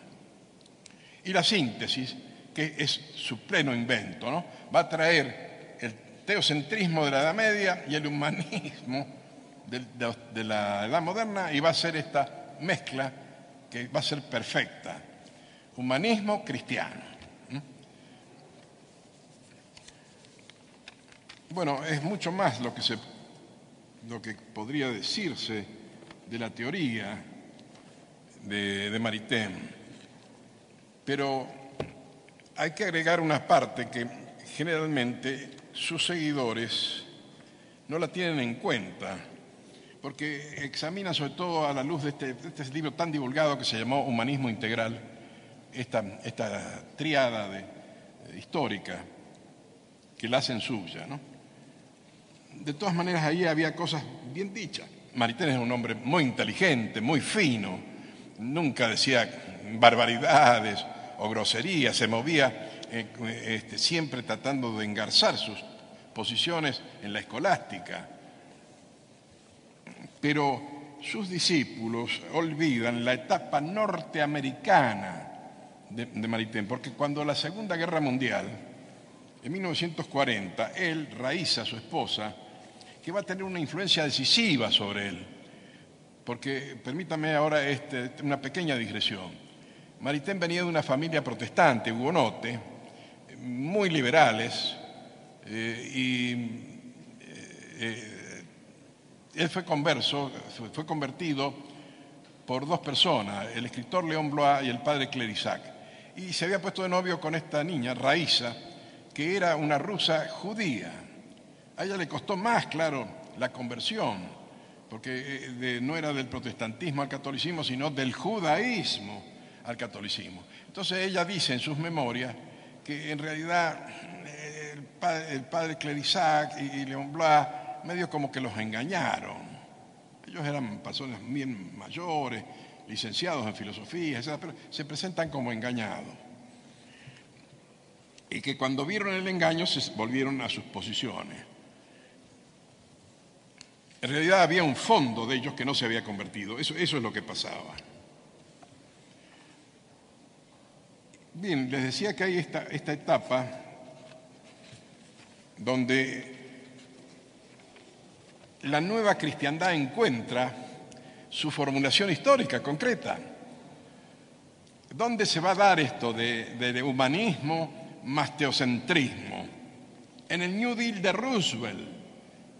Y la síntesis que es su pleno invento. Va a traer el teocentrismo de la Edad Media y el humanismo de, la Edad Moderna y va a ser esta mezcla que va a ser perfecta. Humanismo cristiano. Bueno, es mucho más lo que, se, lo que podría decirse de la teoría de, de Maritain, pero hay que agregar una parte que generalmente sus seguidores no la tienen en cuenta, porque examinan sobre todo a la luz de este, este libro tan divulgado que se llamó Humanismo Integral, esta, esta triada de, histórica que la hacen suya. ¿no? De todas maneras, ahí había cosas bien dichas. Maritain es un hombre muy inteligente, muy fino, nunca decía barbaridades o grosería, se movía eh, este, siempre tratando de engarzar sus posiciones en la escolástica. Pero sus discípulos olvidan la etapa norteamericana de, de Maritain, porque cuando la Segunda Guerra Mundial, en 1940, él, Raíza, su esposa, que va a tener una influencia decisiva sobre él, porque permítame ahora este, una pequeña digresión. Maritain venía de una familia protestante, hugonote. muy liberales eh, y eh, él fue converso, fue convertido por dos personas, el escritor León Blois y el padre Clerisac. Y se había puesto de novio con esta niña, Raíza, que era una rusa judía. A ella le costó más, claro, la conversión, porque eh, no era del protestantismo al catolicismo, sino del judaísmo al catolicismo. Entonces ella dice en sus memorias que en realidad el padre, Clerisac y, León Blois medio como que los engañaron. Ellos eran personas bien mayores, licenciados en filosofía, etc., pero se presentan como engañados. Y que cuando vieron el engaño se volvieron a sus posiciones. En realidad había un fondo de ellos que no se había convertido. Eso, es lo que pasaba. Bien, les decía que hay esta, etapa donde la nueva cristiandad encuentra su formulación histórica concreta. ¿Dónde se va a dar esto de, humanismo más teocentrismo? En el New Deal de Roosevelt,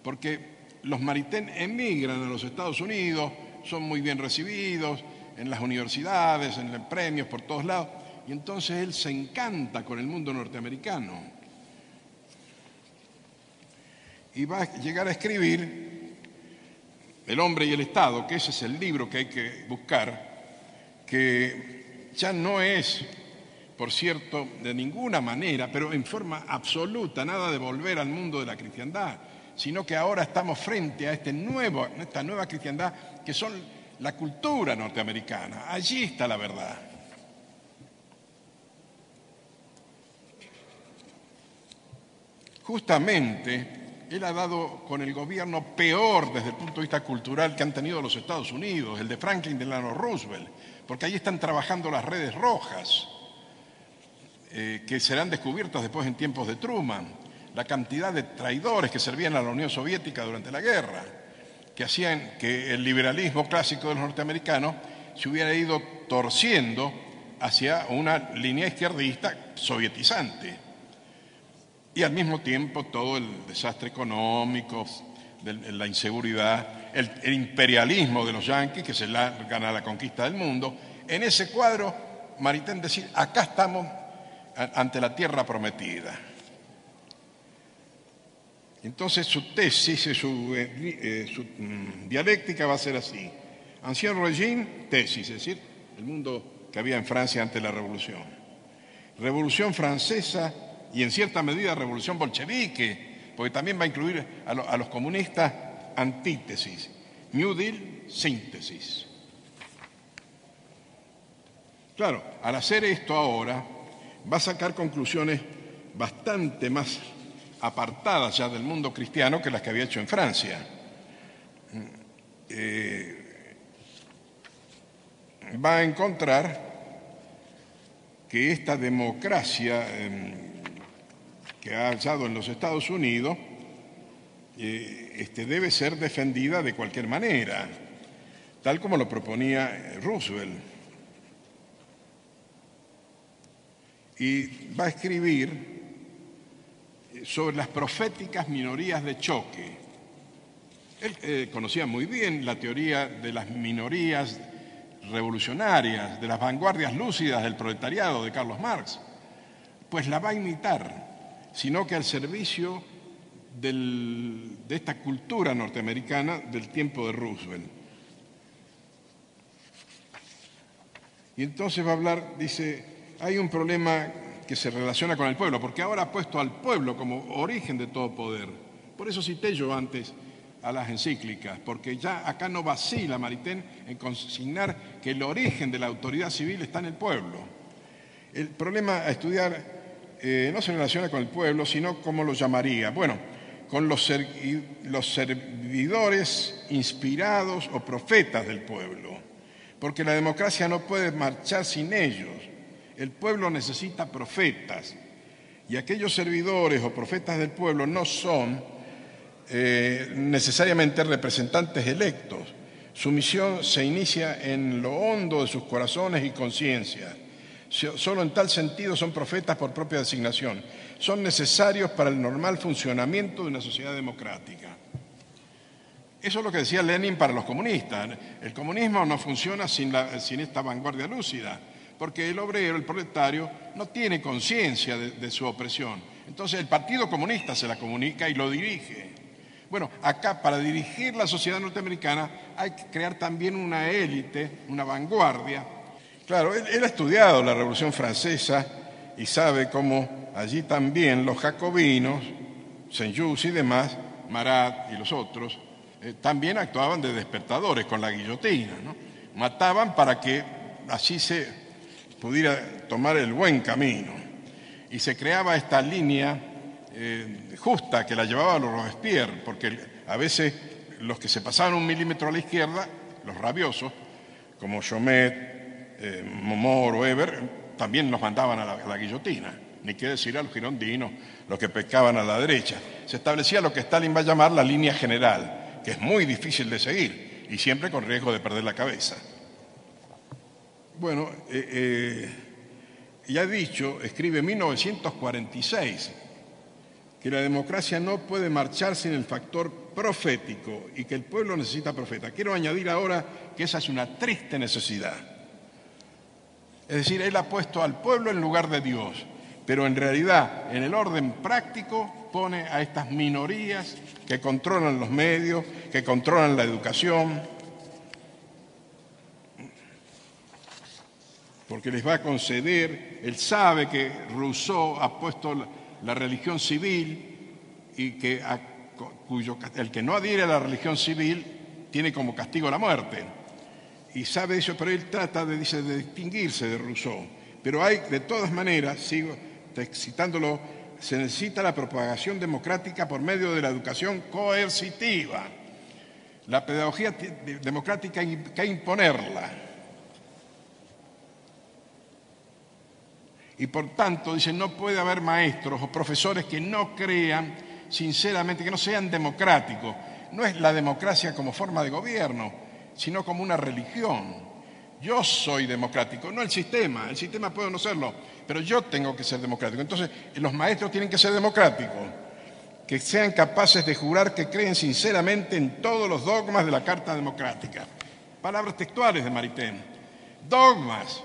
porque los maritén emigran a los Estados Unidos, son muy bien recibidos en las universidades, en los premios, por todos lados, y entonces él se encanta con el mundo norteamericano. Y va a llegar a escribir el hombre y el Estado, que ese es el libro que hay que buscar, que ya no es, por cierto, de ninguna manera, pero en forma absoluta, nada de volver al mundo de la cristiandad, sino que ahora estamos frente a este esta nueva cristiandad que son la cultura norteamericana. Allí está la verdad. Justamente él ha dado con el gobierno peor desde el punto de vista cultural que han tenido los Estados Unidos, el de Franklin Delano Roosevelt, porque ahí están trabajando las redes rojas, eh, que serán descubiertas después en tiempos de Truman, la cantidad de traidores que servían a la Unión Soviética durante la guerra, que hacían que el liberalismo clásico de los norteamericanos se hubiera ido torciendo hacia una línea izquierdista sovietizante y al mismo tiempo todo el desastre económico, la inseguridad, el, imperialismo de los yanquis que se largan a la conquista del mundo. En ese cuadro, Maritain decir, acá estamos ante la tierra prometida. Entonces su tesis, su, eh, eh, su mm, dialéctica va a ser así. Ancien régime, tesis, es decir, el mundo que había en Francia ante la revolución. Revolución francesa, y en cierta medida revolución bolchevique, porque también va a incluir a, los comunistas antítesis. New Deal, síntesis. Claro, al hacer esto ahora, va a sacar conclusiones bastante más apartadas ya del mundo cristiano que las que había hecho en Francia. Eh, va a encontrar que esta democracia em, que ha hallado en los Estados Unidos eh, este, debe ser defendida de cualquier manera, tal como lo proponía Roosevelt. Y va a escribir sobre las proféticas minorías de choque. Él eh, conocía muy bien la teoría de las minorías revolucionarias, de las vanguardias lúcidas del proletariado de Carlos Marx, pues la va a imitar sino que al servicio de esta cultura norteamericana del tiempo de Roosevelt. Y entonces va a hablar, dice, hay un problema que se relaciona con el pueblo, porque ahora ha puesto al pueblo como origen de todo poder. Por eso cité yo antes a las encíclicas, porque ya acá no vacila Maritain en consignar que el origen de la autoridad civil está en el pueblo. El problema a estudiar eh, no se relaciona con el pueblo, sino como lo llamaría. Bueno, con los servidores inspirados o profetas del pueblo, porque la democracia no puede marchar sin ellos. El pueblo necesita profetas y aquellos servidores o profetas del pueblo no son eh, necesariamente representantes electos. Su misión se inicia en lo hondo de sus corazones y conciencias Solo en tal sentido son profetas por propia designación. Son necesarios para el normal funcionamiento de una sociedad democrática. Eso es lo que decía Lenin para los comunistas. El comunismo no funciona sin, esta vanguardia lúcida, porque el obrero, el proletario, no tiene conciencia de su opresión. Entonces el Partido Comunista se la comunica y lo dirige. Bueno, acá para dirigir la sociedad norteamericana hay que crear también una élite, una vanguardia. Claro, él, ha estudiado la Revolución Francesa y sabe cómo allí también los jacobinos, Saint-Just y demás, Marat y los otros, eh, también actuaban de despertadores con la guillotina. ¿no? Mataban para que así se pudiera tomar el buen camino. Y se creaba esta línea eh, justa que la llevaba los Robespierre, porque a veces los que se pasaban un milímetro a la izquierda, los rabiosos, como Chomet, eh, Momor o Eber, también nos mandaban a la, guillotina. Ni qué decir a los girondinos, los que pescaban a la derecha. Se establecía lo que Stalin va a llamar la línea general, que es muy difícil de seguir y siempre con riesgo de perder la cabeza. Bueno, eh, ya he dicho, escribe 1946, que la democracia no puede marchar sin el factor profético y que el pueblo necesita profeta. Quiero añadir ahora que esa es una triste necesidad. Es decir, él ha puesto al pueblo en lugar de Dios, pero en realidad en el orden práctico pone a estas minorías que controlan los medios, que controlan la educación, porque les va a conceder, él sabe que Rousseau ha puesto la religión civil y que cuyo, el que no adhiere a la religión civil tiene como castigo la muerte. Y sabe eso, pero él trata de, dice, de distinguirse de Rousseau. Pero hay, de todas maneras, sigo citándolo, se necesita la propagación democrática por medio de la educación coercitiva. La pedagogía democrática hay que imponerla. Y por tanto, dice, no puede haber maestros o profesores que no crean sinceramente, que no sean democráticos. No es la democracia como forma de gobierno, sino como una religión. Yo soy democrático, no el sistema, el sistema puede no serlo, pero yo tengo que ser democrático. Entonces, los maestros tienen que ser democráticos, que sean capaces de jurar que creen sinceramente en todos los dogmas de la Carta Democrática. Palabras textuales de Maritain. Dogmas,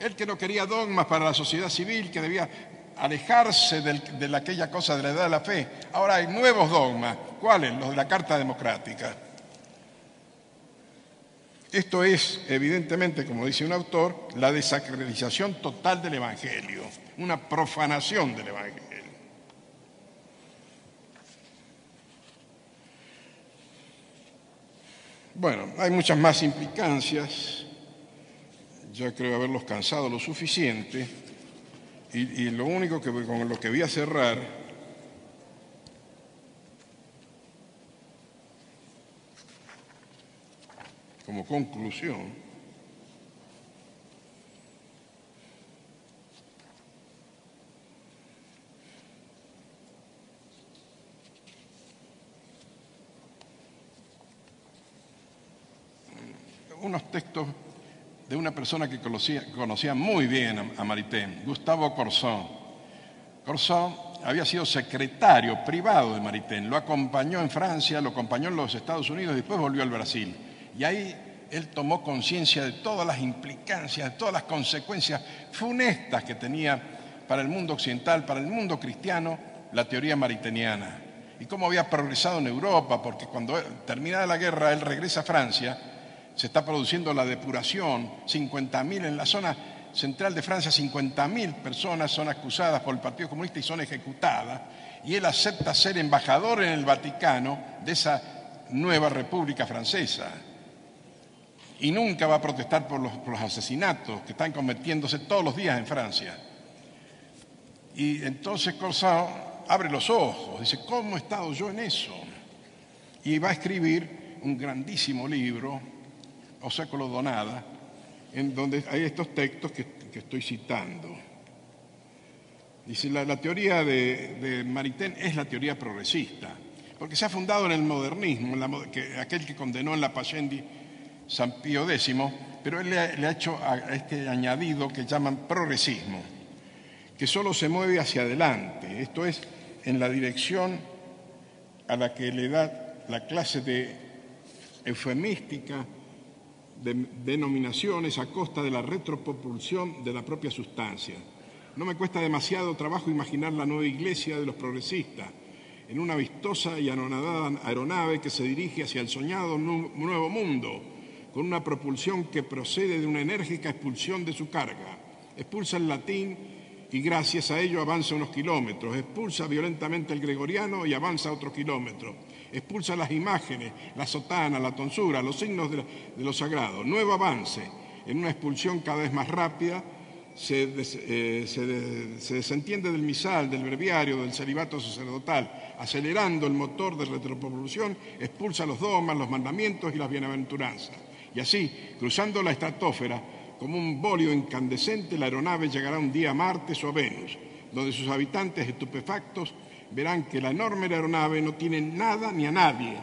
él que no quería dogmas para la sociedad civil, que debía alejarse de aquella cosa de la edad de la fe. Ahora hay nuevos dogmas. ¿Cuáles? Los de la Carta Democrática. Esto es, evidentemente, como dice un autor, la desacredización total del Evangelio, una profanación del Evangelio. Bueno, hay muchas más implicancias ya creo haberlos cansado lo suficiente. Y, lo único que con lo que voy a cerrar como conclusión unos textos de una persona que conocía, muy bien a, Maritain, Gustavo Corsón. Corsón había sido secretario privado de Maritain, lo acompañó en Francia, lo acompañó en los Estados Unidos después volvió al Brasil. Y ahí él tomó conciencia de todas las implicancias, de todas las consecuencias funestas que tenía para el mundo occidental, para el mundo cristiano, la teoría mariteniana. Y cómo había progresado en Europa, porque cuando terminada la guerra él regresa a Francia se está produciendo la depuración, 50.000 en la zona central de Francia, 50.000 personas son acusadas por el Partido Comunista y son ejecutadas, y él acepta ser embajador en el Vaticano de esa nueva República Francesa. Y nunca va a protestar por los, por los asesinatos que están cometiéndose todos los días en Francia. Y entonces Corsao abre los ojos, dice, ¿cómo he estado yo en eso? Y va a escribir un grandísimo libro o século Donada, en donde hay estos textos que, estoy citando. Dice, la, teoría de, Maritain es la teoría progresista, porque se ha fundado en el modernismo, que, aquel que condenó en la Pacendi San Pío X, pero él le ha, hecho a este añadido que llaman progresismo, que solo se mueve hacia adelante, esto es, en la dirección a la que le da la clase de eufemística de denominaciones a costa de la retropropulsión de la propia sustancia. No me cuesta demasiado trabajo imaginar la nueva iglesia de los progresistas en una vistosa y anonadada aeronave que se dirige hacia el soñado nuevo mundo, con una propulsión que procede de una enérgica expulsión de su carga. Expulsa el latín y gracias a ello avanza unos kilómetros, expulsa violentamente el gregoriano y avanza otros kilómetros, expulsa las imágenes, la sotana, la tonsura, los signos de, lo sagrado. Nuevo avance en una expulsión cada vez más rápida, se, eh, se, desentiende del misal, del breviario, del celibato sacerdotal, acelerando el motor de retropropulsión, expulsa los dogmas, los mandamientos y las bienaventuranzas. Y así, cruzando la estratosfera, como un bolio incandescente, la aeronave llegará un día a Marte o a Venus, donde sus habitantes estupefactos verán que la enorme aeronave no tiene nada ni a nadie.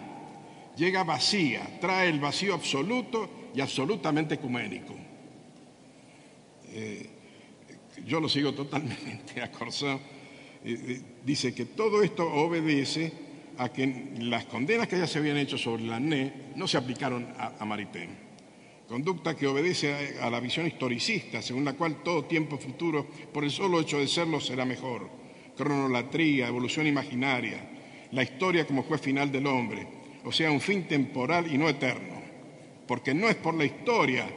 Llega vacía, trae el vacío absoluto y absolutamente ecuménico. Eh, yo lo sigo totalmente a Corsó. Eh, eh, dice que todo esto obedece a que las condenas que ya se habían hecho sobre la NE no se aplicaron a, a Maritain conducta que obedece a, la visión historicista, según la cual todo tiempo futuro, por el solo hecho de serlo, será mejor. Cronolatría, evolución imaginaria, la historia como juez final del hombre, o sea, un fin temporal y no eterno. Porque no es por la historia,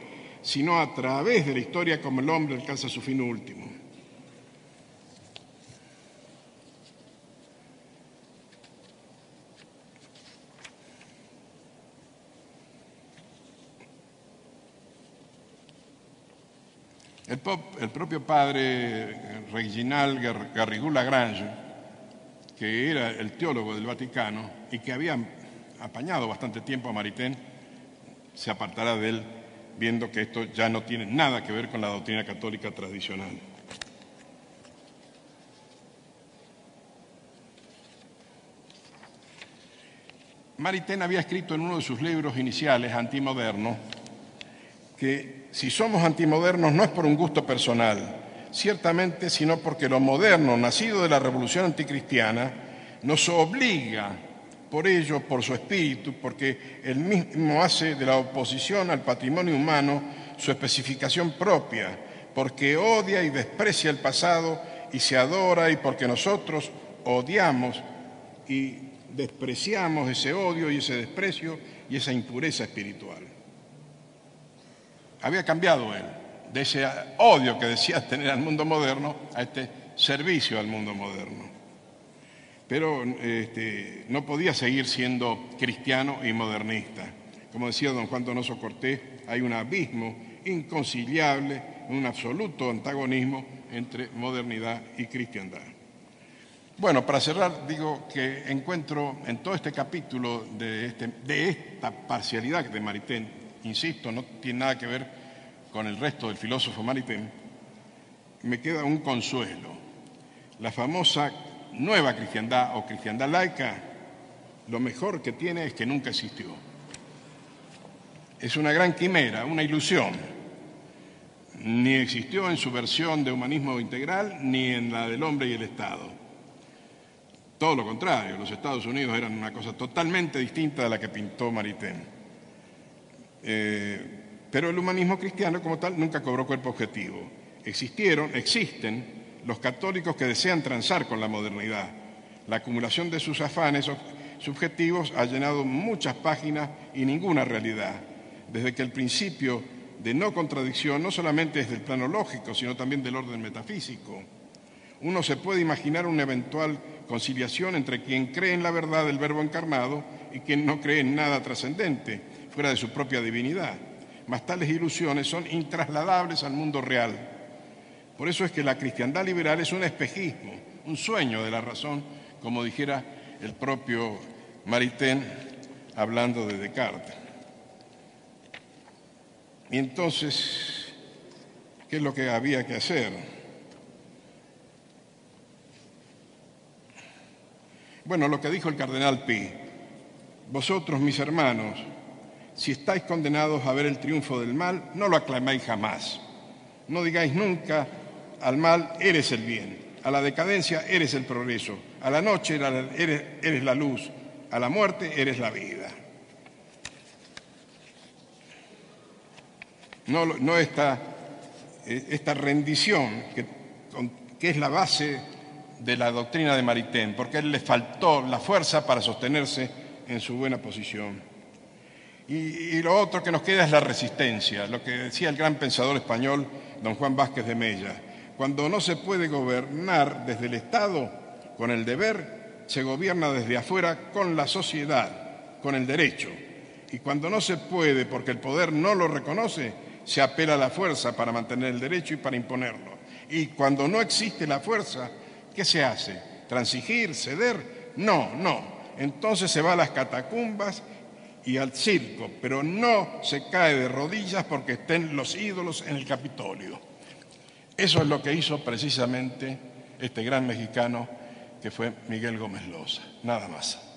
sino a través de la historia como el hombre alcanza su fin último. El, propio padre Reginald Garrigou Lagrange, que era el teólogo del Vaticano y que había apañado bastante tiempo a Maritain, se apartará de él viendo que esto ya no tiene nada que ver con la doctrina católica tradicional. Maritain había escrito en uno de sus libros iniciales, Antimoderno, que si somos antimodernos no es por un gusto personal, ciertamente, sino porque lo moderno, nacido de la revolución anticristiana, nos obliga, por ello, por su espíritu, porque él mismo hace de la oposición al patrimonio humano su especificación propia, porque odia y desprecia el pasado y se adora y porque nosotros odiamos y despreciamos ese odio y ese desprecio y esa impureza espiritual había cambiado él de ese odio que decía tener al mundo moderno a este servicio al mundo moderno. Pero este, no podía seguir siendo cristiano y modernista. Como decía don Juan Donoso Cortés, hay un abismo inconciliable, un absoluto antagonismo entre modernidad y cristiandad. Bueno, para cerrar, digo que encuentro en todo este capítulo de, este, de esta parcialidad de Maritain, insisto, no tiene nada que ver con el resto del filósofo Maritain, me queda un consuelo. La famosa nueva cristiandad o cristiandad laica, lo mejor que tiene es que nunca existió. Es una gran quimera, una ilusión. Ni existió en su versión de humanismo integral ni en la del hombre y el Estado. Todo lo contrario, los Estados Unidos eran una cosa totalmente distinta de la que pintó Maritain. Eh, pero el humanismo cristiano como tal nunca cobró cuerpo objetivo. Existieron, existen los católicos que desean transar con la modernidad. La acumulación de sus afanes subjetivos ha llenado muchas páginas y ninguna realidad. Desde que el principio de no contradicción no solamente es del plano lógico, sino también del orden metafísico. Uno se puede imaginar una eventual conciliación entre quien cree en la verdad del verbo encarnado y quien no cree en nada trascendente, de su propia divinidad mas tales ilusiones son intrasladables al mundo real. Por eso es que la cristiandad liberal es un espejismo, un sueño de la razón, como dijera el propio Maritain hablando de Descartes. Y entonces, ¿qué es lo que había que hacer? Bueno, lo que dijo el cardenal Pi, vosotros mis hermanos, si estáis condenados a ver el triunfo del mal, no lo aclaméis jamás. No digáis nunca al mal, eres el bien, a la decadencia, eres el progreso, a la noche eres, la luz, a la muerte, eres la vida. No, no esta, eh, esta rendición que, que es la base de la doctrina de Maritain, porque a él le faltó la fuerza para sostenerse en su buena posición. Y, lo otro que nos queda es la resistencia, lo que decía el gran pensador español don Juan Vázquez de Mella. Cuando no se puede gobernar desde el Estado con el deber, se gobierna desde afuera con la sociedad, con el derecho. Y cuando no se puede porque el poder no lo reconoce, se apela a la fuerza para mantener el derecho y para imponerlo. Y cuando no existe la fuerza, ¿qué se hace? ¿Transigir? ¿Ceder? No, no. Entonces se va a las catacumbas y al circo, pero no se cae de rodillas porque estén los ídolos en el Capitolio. Eso es lo que hizo precisamente este gran mexicano que fue Miguel Gómez Loza. Nada más.